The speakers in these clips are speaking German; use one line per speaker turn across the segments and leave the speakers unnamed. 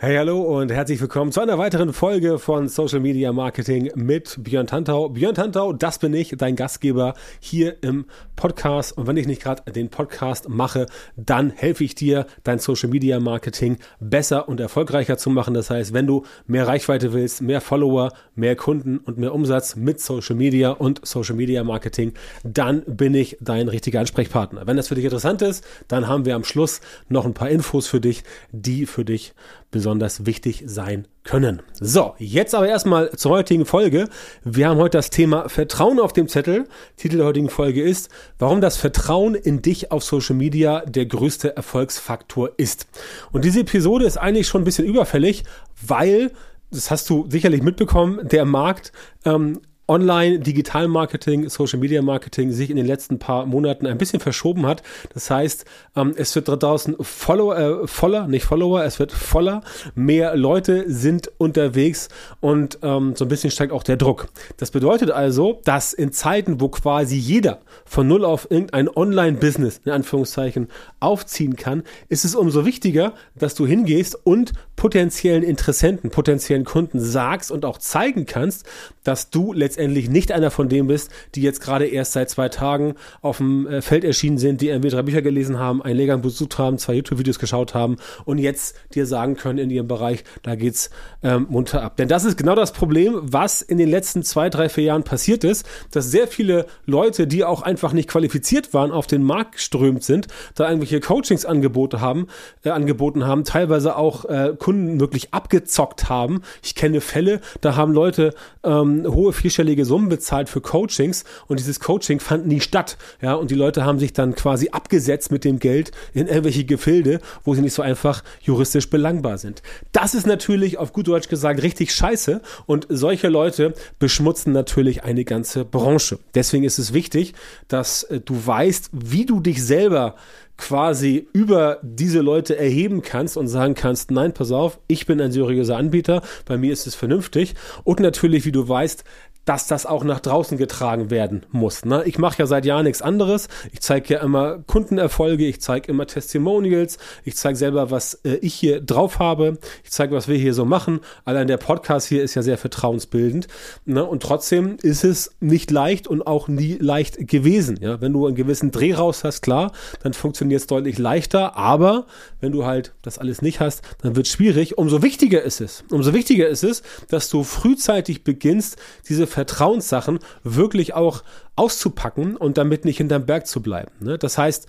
Hey, hallo und herzlich willkommen zu einer weiteren Folge von Social Media Marketing mit Björn Tantau. Björn Tantau, das bin ich, dein Gastgeber hier im Podcast. Und wenn ich nicht gerade den Podcast mache, dann helfe ich dir, dein Social Media Marketing besser und erfolgreicher zu machen. Das heißt, wenn du mehr Reichweite willst, mehr Follower, mehr Kunden und mehr Umsatz mit Social Media und Social Media Marketing, dann bin ich dein richtiger Ansprechpartner. Wenn das für dich interessant ist, dann haben wir am Schluss noch ein paar Infos für dich, die für dich besonders wichtig sein können. So, jetzt aber erstmal zur heutigen Folge. Wir haben heute das Thema Vertrauen auf dem Zettel. Titel der heutigen Folge ist, warum das Vertrauen in dich auf Social Media der größte Erfolgsfaktor ist. Und diese Episode ist eigentlich schon ein bisschen überfällig, weil das hast du sicherlich mitbekommen, der Markt ähm, Online, Digital-Marketing, Social-Media-Marketing sich in den letzten paar Monaten ein bisschen verschoben hat. Das heißt, ähm, es wird draußen Follower, äh, voller, nicht Follower, es wird voller. Mehr Leute sind unterwegs und ähm, so ein bisschen steigt auch der Druck. Das bedeutet also, dass in Zeiten, wo quasi jeder von null auf irgendein Online-Business, in Anführungszeichen, aufziehen kann, ist es umso wichtiger, dass du hingehst und potenziellen Interessenten, potenziellen Kunden sagst und auch zeigen kannst, dass du letztendlich nicht einer von denen bist, die jetzt gerade erst seit zwei Tagen auf dem äh, Feld erschienen sind, die drei Bücher gelesen haben, einen Lehrgang besucht haben, zwei YouTube-Videos geschaut haben und jetzt dir sagen können in ihrem Bereich, da geht's ähm, munter ab. Denn das ist genau das Problem, was in den letzten zwei, drei, vier Jahren passiert ist, dass sehr viele Leute, die auch einfach nicht qualifiziert waren, auf den Markt geströmt sind, da irgendwelche Coachings-Angebote haben, äh, angeboten haben, teilweise auch äh, Kunden wirklich abgezockt haben. Ich kenne Fälle, da haben Leute ähm, hohe vierstellige Summen bezahlt für Coachings und dieses Coaching fand nie statt. Ja, und die Leute haben sich dann quasi abgesetzt mit dem Geld in irgendwelche Gefilde, wo sie nicht so einfach juristisch belangbar sind. Das ist natürlich auf gut Deutsch gesagt richtig scheiße und solche Leute beschmutzen natürlich eine ganze Branche. Deswegen ist es wichtig, dass äh, du weißt, wie du dich selber quasi über diese Leute erheben kannst und sagen kannst, nein, pass auf, ich bin ein seriöser Anbieter, bei mir ist es vernünftig. Und natürlich, wie du weißt, dass das auch nach draußen getragen werden muss. Ne? Ich mache ja seit Jahren nichts anderes. Ich zeige ja immer Kundenerfolge, ich zeige immer Testimonials, ich zeige selber, was äh, ich hier drauf habe, ich zeige, was wir hier so machen. Allein der Podcast hier ist ja sehr vertrauensbildend. Ne? Und trotzdem ist es nicht leicht und auch nie leicht gewesen. Ja? Wenn du einen gewissen Dreh raus hast, klar, dann funktioniert es deutlich leichter. Aber wenn du halt das alles nicht hast, dann wird es schwierig. Umso wichtiger ist es, umso wichtiger ist es, dass du frühzeitig beginnst, diese Vertrauenssachen wirklich auch auszupacken und damit nicht hinterm Berg zu bleiben. Ne? Das heißt,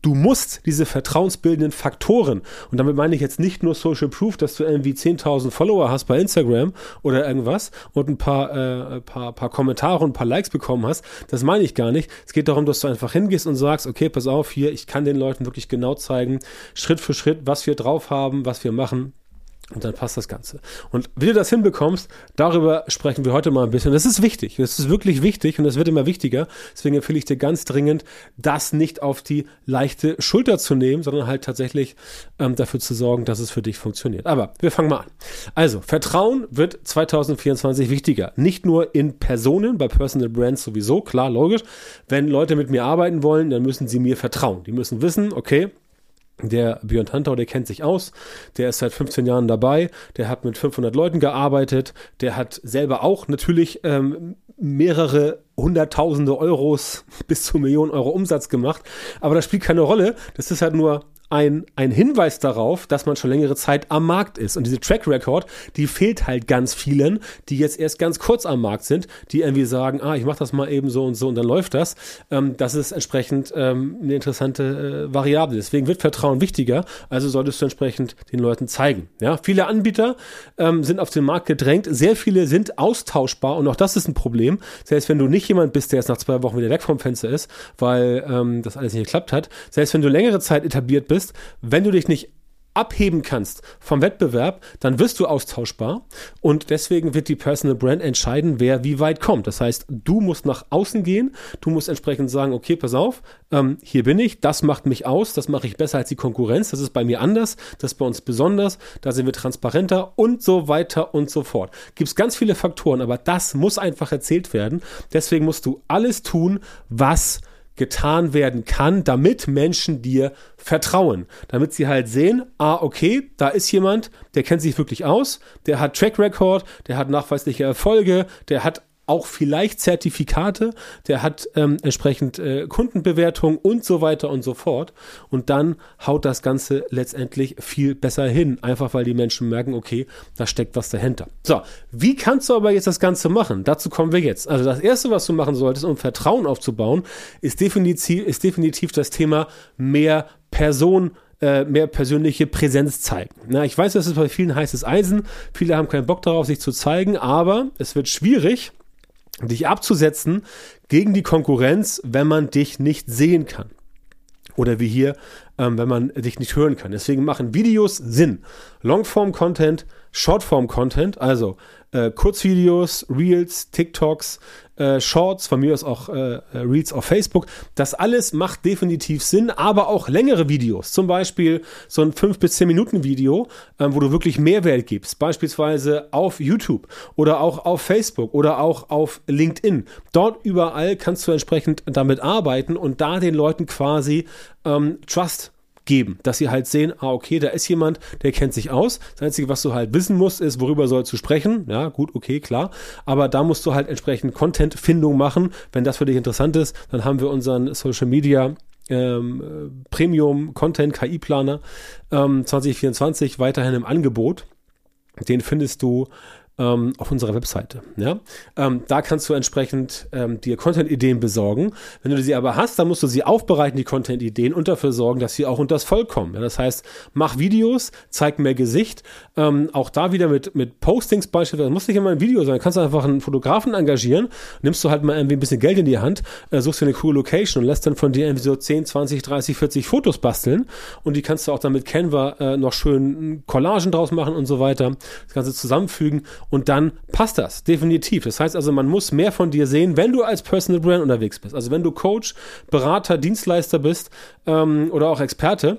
du musst diese vertrauensbildenden Faktoren, und damit meine ich jetzt nicht nur Social Proof, dass du irgendwie 10.000 Follower hast bei Instagram oder irgendwas und ein paar, äh, paar, paar Kommentare und ein paar Likes bekommen hast, das meine ich gar nicht. Es geht darum, dass du einfach hingehst und sagst, okay, pass auf, hier, ich kann den Leuten wirklich genau zeigen, Schritt für Schritt, was wir drauf haben, was wir machen und dann passt das Ganze. Und wie du das hinbekommst, darüber sprechen wir heute mal ein bisschen. Das ist wichtig. Das ist wirklich wichtig und das wird immer wichtiger. Deswegen empfehle ich dir ganz dringend, das nicht auf die leichte Schulter zu nehmen, sondern halt tatsächlich ähm, dafür zu sorgen, dass es für dich funktioniert. Aber wir fangen mal an. Also, Vertrauen wird 2024 wichtiger. Nicht nur in Personen, bei Personal Brands sowieso, klar, logisch. Wenn Leute mit mir arbeiten wollen, dann müssen sie mir vertrauen. Die müssen wissen, okay, der Björn Tantau, der kennt sich aus, der ist seit 15 Jahren dabei, der hat mit 500 Leuten gearbeitet, der hat selber auch natürlich ähm, mehrere hunderttausende Euros bis zu Millionen Euro Umsatz gemacht, aber das spielt keine Rolle, das ist halt nur ein, ein Hinweis darauf, dass man schon längere Zeit am Markt ist. Und diese Track Record, die fehlt halt ganz vielen, die jetzt erst ganz kurz am Markt sind, die irgendwie sagen, ah, ich mache das mal eben so und so und dann läuft das. Ähm, das ist entsprechend ähm, eine interessante äh, Variable. Deswegen wird Vertrauen wichtiger, also solltest du entsprechend den Leuten zeigen. Ja, viele Anbieter ähm, sind auf den Markt gedrängt, sehr viele sind austauschbar und auch das ist ein Problem. Selbst wenn du nicht jemand bist, der jetzt nach zwei Wochen wieder weg vom Fenster ist, weil ähm, das alles nicht geklappt hat, selbst wenn du längere Zeit etabliert bist, bist, wenn du dich nicht abheben kannst vom Wettbewerb, dann wirst du austauschbar. Und deswegen wird die Personal Brand entscheiden, wer wie weit kommt. Das heißt, du musst nach außen gehen, du musst entsprechend sagen, okay, pass auf, ähm, hier bin ich, das macht mich aus, das mache ich besser als die Konkurrenz, das ist bei mir anders, das ist bei uns besonders, da sind wir transparenter und so weiter und so fort. Gibt es ganz viele Faktoren, aber das muss einfach erzählt werden. Deswegen musst du alles tun, was getan werden kann, damit Menschen dir vertrauen. Damit sie halt sehen, ah, okay, da ist jemand, der kennt sich wirklich aus, der hat Track Record, der hat nachweisliche Erfolge, der hat auch vielleicht Zertifikate, der hat ähm, entsprechend äh, Kundenbewertung und so weiter und so fort. Und dann haut das Ganze letztendlich viel besser hin, einfach weil die Menschen merken, okay, da steckt was dahinter. So, wie kannst du aber jetzt das Ganze machen? Dazu kommen wir jetzt. Also das Erste, was du machen solltest, um Vertrauen aufzubauen, ist definitiv, ist definitiv das Thema mehr Person äh, mehr persönliche Präsenz zeigen. Na, ich weiß, das ist bei vielen heißes Eisen. Viele haben keinen Bock darauf, sich zu zeigen, aber es wird schwierig, dich abzusetzen gegen die Konkurrenz, wenn man dich nicht sehen kann. Oder wie hier, ähm, wenn man dich nicht hören kann. Deswegen machen Videos Sinn. Longform-Content, Shortform-Content, also äh, Kurzvideos, Reels, TikToks, äh, Shorts, von mir aus auch äh, Reels auf Facebook. Das alles macht definitiv Sinn, aber auch längere Videos. Zum Beispiel so ein 5 bis 10 Minuten Video, äh, wo du wirklich Mehrwert gibst. Beispielsweise auf YouTube oder auch auf Facebook oder auch auf LinkedIn. Dort überall kannst du entsprechend damit arbeiten und da den Leuten quasi ähm, Trust geben, dass sie halt sehen, ah, okay, da ist jemand, der kennt sich aus. Das Einzige, was du halt wissen musst, ist, worüber sollst du sprechen. Ja, gut, okay, klar. Aber da musst du halt entsprechend Content-Findung machen. Wenn das für dich interessant ist, dann haben wir unseren Social Media ähm, Premium Content KI Planer ähm, 2024 weiterhin im Angebot. Den findest du ähm, auf unserer Webseite. Ja? Ähm, da kannst du entsprechend ähm, dir Content-Ideen besorgen. Wenn du sie aber hast, dann musst du sie aufbereiten, die Content-Ideen, und dafür sorgen, dass sie auch unter das Volk kommen. Ja? Das heißt, mach Videos, zeig mehr Gesicht. Ähm, auch da wieder mit, mit Postings beispielsweise. Das muss nicht immer ein Video sein. Du kannst einfach einen Fotografen engagieren, nimmst du halt mal irgendwie ein bisschen Geld in die Hand, äh, suchst dir eine coole Location und lässt dann von dir irgendwie so 10, 20, 30, 40 Fotos basteln. Und die kannst du auch dann mit Canva äh, noch schön Collagen draus machen und so weiter. Das Ganze zusammenfügen und dann passt das definitiv. Das heißt also, man muss mehr von dir sehen, wenn du als Personal Brand unterwegs bist. Also wenn du Coach, Berater, Dienstleister bist ähm, oder auch Experte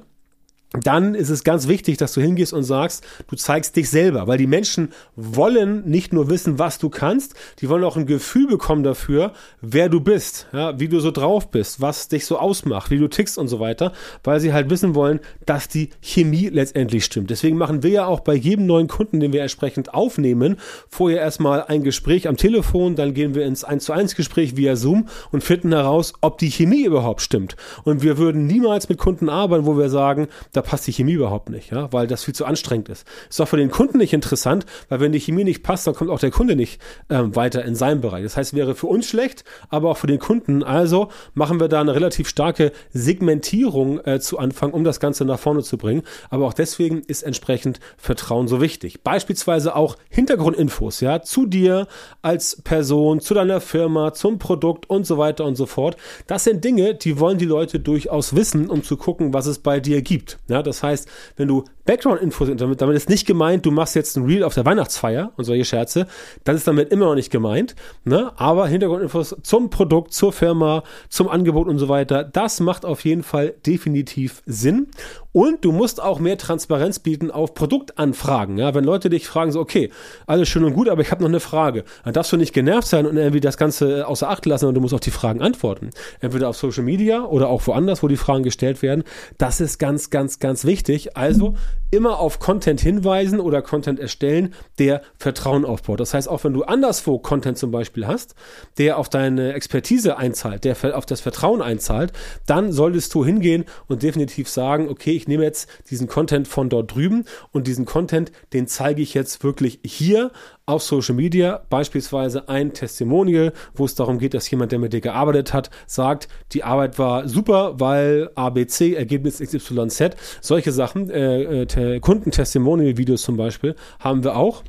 dann ist es ganz wichtig, dass du hingehst und sagst, du zeigst dich selber, weil die Menschen wollen nicht nur wissen, was du kannst, die wollen auch ein Gefühl bekommen dafür, wer du bist, ja, wie du so drauf bist, was dich so ausmacht, wie du tickst und so weiter, weil sie halt wissen wollen, dass die Chemie letztendlich stimmt. Deswegen machen wir ja auch bei jedem neuen Kunden, den wir entsprechend aufnehmen, vorher erstmal ein Gespräch am Telefon, dann gehen wir ins 1 zu 1 Gespräch via Zoom und finden heraus, ob die Chemie überhaupt stimmt. Und wir würden niemals mit Kunden arbeiten, wo wir sagen, da passt die Chemie überhaupt nicht, ja, weil das viel zu anstrengend ist. Ist auch für den Kunden nicht interessant, weil wenn die Chemie nicht passt, dann kommt auch der Kunde nicht ähm, weiter in seinem Bereich. Das heißt, wäre für uns schlecht, aber auch für den Kunden. Also machen wir da eine relativ starke Segmentierung äh, zu Anfang, um das Ganze nach vorne zu bringen. Aber auch deswegen ist entsprechend Vertrauen so wichtig. Beispielsweise auch Hintergrundinfos, ja, zu dir als Person, zu deiner Firma, zum Produkt und so weiter und so fort. Das sind Dinge, die wollen die Leute durchaus wissen, um zu gucken, was es bei dir gibt. Ja, das heißt, wenn du Background-Infos, damit, damit ist nicht gemeint, du machst jetzt ein Reel auf der Weihnachtsfeier und solche Scherze, das ist damit immer noch nicht gemeint, ne? aber Hintergrundinfos zum Produkt, zur Firma, zum Angebot und so weiter, das macht auf jeden Fall definitiv Sinn und du musst auch mehr Transparenz bieten auf Produktanfragen. Ja? Wenn Leute dich fragen, so, okay, alles schön und gut, aber ich habe noch eine Frage. Dann darfst du nicht genervt sein und irgendwie das Ganze außer Acht lassen, sondern du musst auf die Fragen antworten. Entweder auf Social Media oder auch woanders, wo die Fragen gestellt werden. Das ist ganz, ganz, ganz wichtig. Also immer auf Content hinweisen oder Content erstellen, der Vertrauen aufbaut. Das heißt, auch wenn du anderswo Content zum Beispiel hast, der auf deine Expertise einzahlt, der auf das Vertrauen einzahlt, dann solltest du hingehen und definitiv sagen, okay, ich nehme jetzt diesen Content von dort drüben und diesen Content, den zeige ich jetzt wirklich hier auf Social Media, beispielsweise ein Testimonial, wo es darum geht, dass jemand, der mit dir gearbeitet hat, sagt, die Arbeit war super, weil ABC, Ergebnis XYZ, solche Sachen, äh, äh, Kundentestimonial-Videos zum Beispiel, haben wir auch.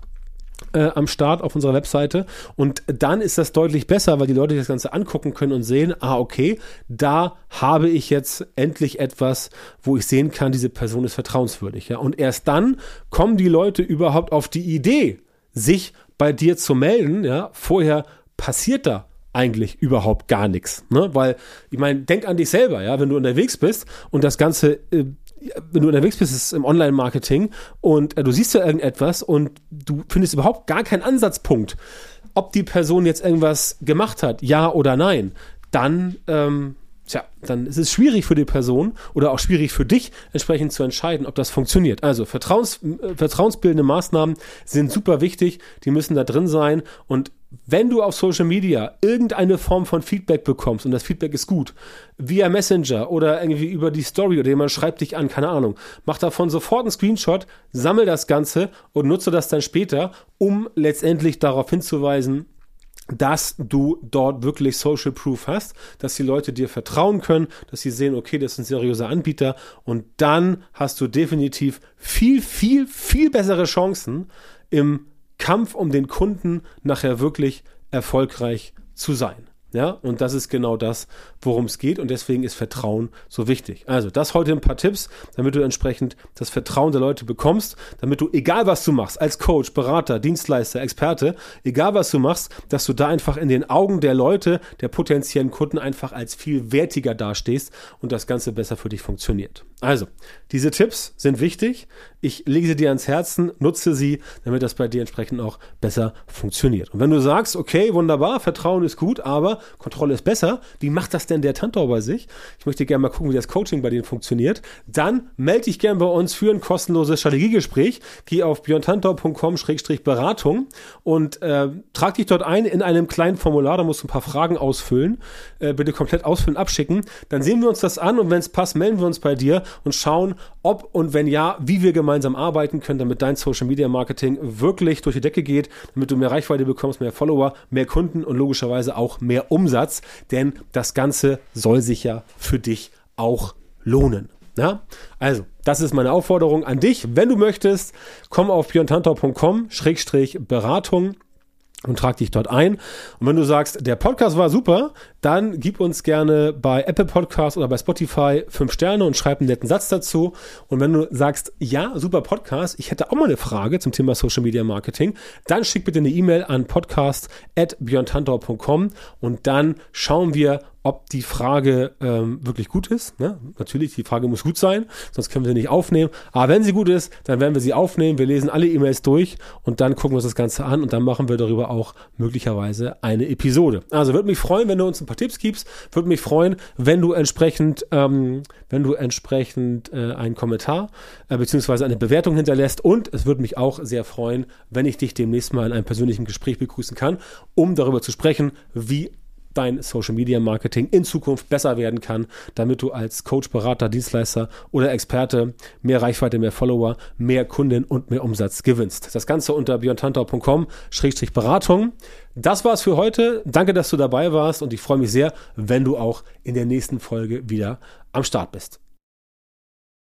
Äh, am Start auf unserer Webseite und dann ist das deutlich besser, weil die Leute das Ganze angucken können und sehen, ah, okay, da habe ich jetzt endlich etwas, wo ich sehen kann, diese Person ist vertrauenswürdig. Ja? Und erst dann kommen die Leute überhaupt auf die Idee, sich bei dir zu melden, ja, vorher passiert da eigentlich überhaupt gar nichts, ne? Weil ich meine, denk an dich selber, ja, wenn du unterwegs bist und das ganze äh, wenn du unterwegs bist ist im Online-Marketing und äh, du siehst ja irgendetwas und du findest überhaupt gar keinen Ansatzpunkt, ob die Person jetzt irgendwas gemacht hat, ja oder nein, dann ähm, tja, dann ist es schwierig für die Person oder auch schwierig für dich, entsprechend zu entscheiden, ob das funktioniert. Also Vertrauens, äh, vertrauensbildende Maßnahmen sind super wichtig, die müssen da drin sein und wenn du auf Social Media irgendeine Form von Feedback bekommst und das Feedback ist gut, via Messenger oder irgendwie über die Story oder jemand schreibt dich an, keine Ahnung, mach davon sofort einen Screenshot, sammel das Ganze und nutze das dann später, um letztendlich darauf hinzuweisen, dass du dort wirklich Social Proof hast, dass die Leute dir vertrauen können, dass sie sehen, okay, das ist ein seriöser Anbieter und dann hast du definitiv viel, viel, viel bessere Chancen im Kampf um den Kunden nachher wirklich erfolgreich zu sein. Ja, und das ist genau das, worum es geht. Und deswegen ist Vertrauen so wichtig. Also, das heute ein paar Tipps, damit du entsprechend das Vertrauen der Leute bekommst, damit du, egal was du machst, als Coach, Berater, Dienstleister, Experte, egal was du machst, dass du da einfach in den Augen der Leute, der potenziellen Kunden einfach als viel wertiger dastehst und das Ganze besser für dich funktioniert. Also, diese Tipps sind wichtig. Ich lege sie dir ans Herzen, nutze sie, damit das bei dir entsprechend auch besser funktioniert. Und wenn du sagst, okay, wunderbar, Vertrauen ist gut, aber Kontrolle ist besser, wie macht das denn der Tantau bei sich? Ich möchte gerne mal gucken, wie das Coaching bei denen funktioniert. Dann melde dich gerne bei uns für ein kostenloses Strategiegespräch. Geh auf björntantau.com-beratung und äh, trag dich dort ein in einem kleinen Formular. Da musst du ein paar Fragen ausfüllen. Äh, bitte komplett ausfüllen, abschicken. Dann sehen wir uns das an und wenn es passt, melden wir uns bei dir und schauen, ob und wenn ja, wie wir gemeinsam arbeiten können, damit dein Social Media Marketing wirklich durch die Decke geht, damit du mehr Reichweite bekommst, mehr Follower, mehr Kunden und logischerweise auch mehr Umsatz, denn das Ganze soll sich ja für dich auch lohnen. Ja? Also, das ist meine Aufforderung an dich. Wenn du möchtest, komm auf björntantor.com-beratung und trag dich dort ein. Und wenn du sagst, der Podcast war super, dann gib uns gerne bei Apple Podcast oder bei Spotify fünf Sterne und schreib einen netten Satz dazu. Und wenn du sagst, ja, super Podcast, ich hätte auch mal eine Frage zum Thema Social Media Marketing, dann schick bitte eine E-Mail an podcast.björntantau.com und dann schauen wir, ob die Frage ähm, wirklich gut ist. Ne? Natürlich, die Frage muss gut sein, sonst können wir sie nicht aufnehmen. Aber wenn sie gut ist, dann werden wir sie aufnehmen. Wir lesen alle E-Mails durch und dann gucken wir uns das Ganze an und dann machen wir darüber auch möglicherweise eine Episode. Also würde mich freuen, wenn du uns ein paar Tipps gibst. Würde mich freuen, wenn du entsprechend, ähm, wenn du entsprechend äh, einen Kommentar äh, beziehungsweise eine Bewertung hinterlässt. Und es würde mich auch sehr freuen, wenn ich dich demnächst mal in einem persönlichen Gespräch begrüßen kann, um darüber zu sprechen, wie dein Social Media Marketing in Zukunft besser werden kann, damit du als Coach, Berater, Dienstleister oder Experte mehr Reichweite, mehr Follower, mehr Kunden und mehr Umsatz gewinnst. Das Ganze unter björntantau.com-beratung. Das war's für heute. Danke, dass du dabei warst und ich freue mich sehr, wenn du auch in der nächsten Folge wieder am Start bist.